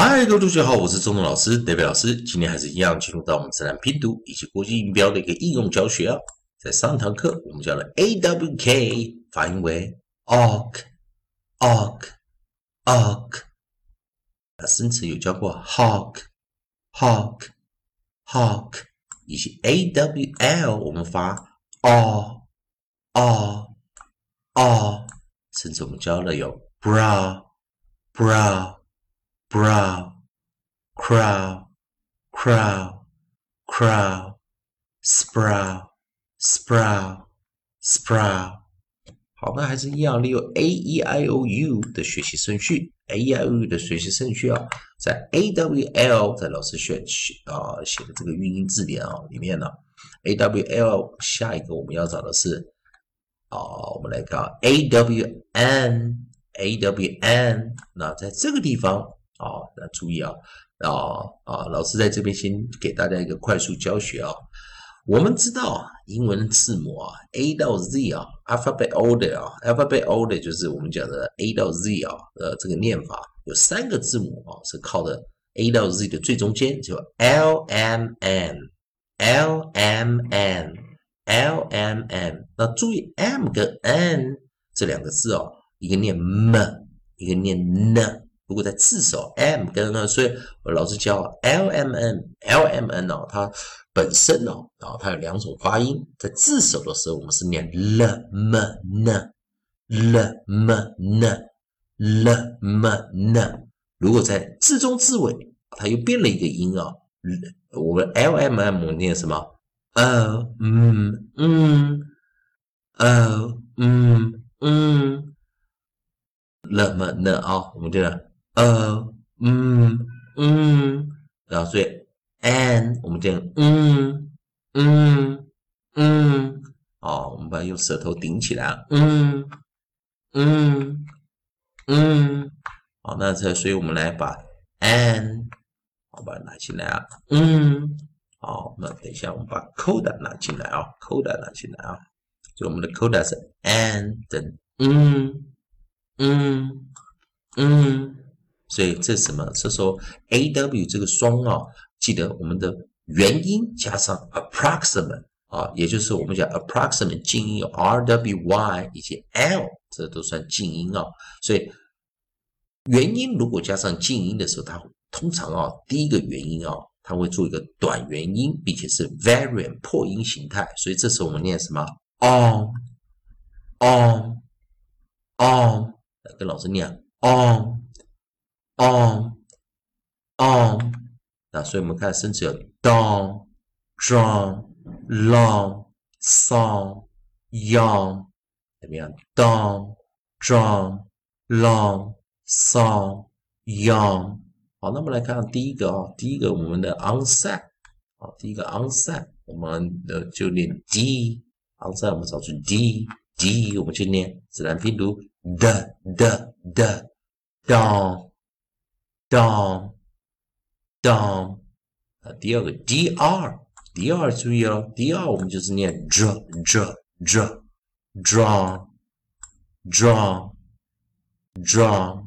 嗨，各位同学好，我是中东老师，David 老师。今天还是一样进入到我们自然拼读以及国际音标的一个应用教学啊。在上堂课我们教了 A W K，发音为 ok，ok，ok。那生词有教过 hawk，hawk，hawk，以及 A W L，我们发 o，o，o。甚至我们教了有 brow，brow。Brow, crow, crow, crow, sprout, sprout, sprout。好，那还是一样利用 a e i o u 的学习顺序，a e i o u 的学习顺序啊，在 a w l 在老师选啊写的这个韵音字典啊里面呢，a w l 下一个我们要找的是啊，我们来看 a w n a w n，那在这个地方。啊，那注意啊，啊啊，老师在这边先给大家一个快速教学啊。我们知道，英文字母啊，A 到 Z 啊，alphabet O 的啊，alphabet O 的就是我们讲的 A 到 Z 啊，呃，这个念法有三个字母啊，是靠的 A 到 Z 的最中间，就 L M N，L M N，L M N。那注意 M 跟 N 这两个字哦，一个念 M，一个念 N。如果在字首 m 跟呢，所以我老师教 l m n l m n 哦，它本身哦，然后它有两种发音，在字首的时候我们是念 l m n l m n l m n，如果在字中字尾，它又变了一个音啊，我们 l m m 念什么呃嗯嗯呃嗯嗯 l m n 啊，我们这个。呃，嗯嗯，然后所以 n 我们这样，嗯嗯嗯，好，我们把用舌头顶起来，嗯嗯嗯，好，那这所以我们来把 an，好把它拿进来啊，嗯，好，那等一下我们把 coda 拿进来啊，coda 拿进来啊，就我们的 coda 是 n 等，嗯嗯嗯。所以这是什么？这时候 a w 这个双啊，记得我们的元音加上 approximate 啊，也就是我们讲 approximate 静音 r w y 以及 l，这都算静音啊。所以元音如果加上静音的时候，它通常啊，第一个元音啊，它会做一个短元音，并且是 variant 破音形态。所以这时候我们念什么？on，on，on，跟老师念 on。On on，那所以我们看生词有 down drawn long song young，怎么样？down drawn long song young。好，那么来看第一个啊，第一个我们的 onset，好，第一个 onset，我们的就念 d，onset 我们找出 d，d 我们去念自然拼读 the the the down。Down down 啊，第二个 dr dr 注意哦，dr 我们就是念 dr dr dr draw draw draw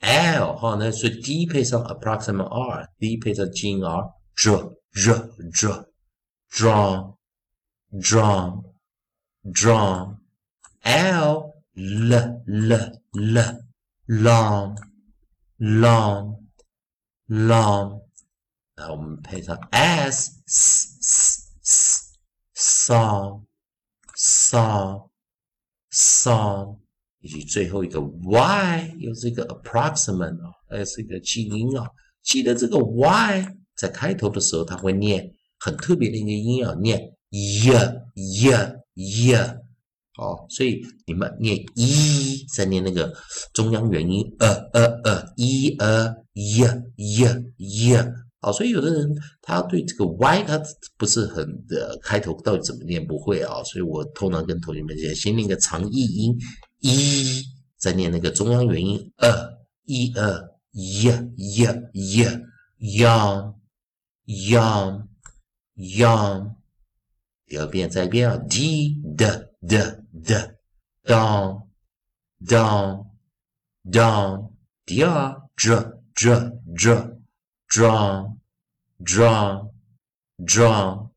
l 哈，那所以 d 配上 approximate r，d 配上静音 r dr dr dr draw draw draw l l l l long long long，然后我们配上 s s s song song song，以及最后一个 y，又是一个 approximate 哦，还是一个静音啊。记得这个 y 在开头的时候，它会念很特别的一个音啊，念 y y y。哦，所以你们念一，再念那个中央元音呃呃呃一呃一一一。好，所以有的人他对这个 y 他不是很的开头到底怎么念不会啊，所以我通常跟同学们讲，先念个长译音一，再念那个中央元音呃一呃一一一 young young young。第二遍再一遍啊，d 的 d d. Down down down dr dr dr dr. Drawn drawn drawn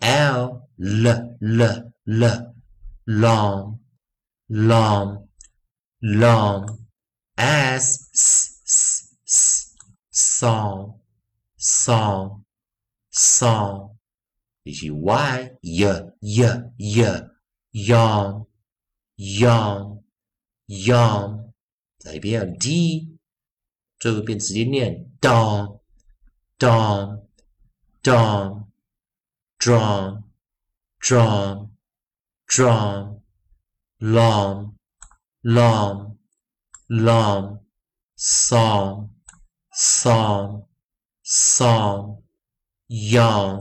l l l l. Long. Long. Long. S s s, s. Song. Song. Song. Y y y y. young young young 再一遍 d 最后一遍直接念 dawn dawn dawn drawn drawn drawn long long long song song song young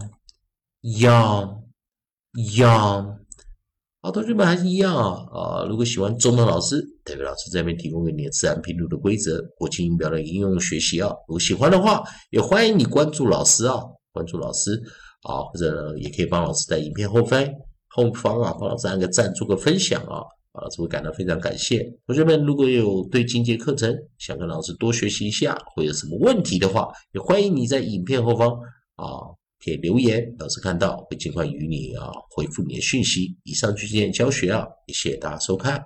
young young 好，同学们还是一样啊啊！如果喜欢中文老师，代表老师这边提供给你的自然拼读的规则、国际音标的应用学习啊。如果喜欢的话，也欢迎你关注老师啊，关注老师啊，或者呢也可以帮老师在影片后方后方啊，帮老师按个赞，做个分享啊，老师会感到非常感谢。同学们如果有对进阶课程想跟老师多学习一下，或有什么问题的话，也欢迎你在影片后方啊。可以留言，老师看到会尽快与你啊回复你的讯息。以上就是今天教学啊，也谢谢大家收看。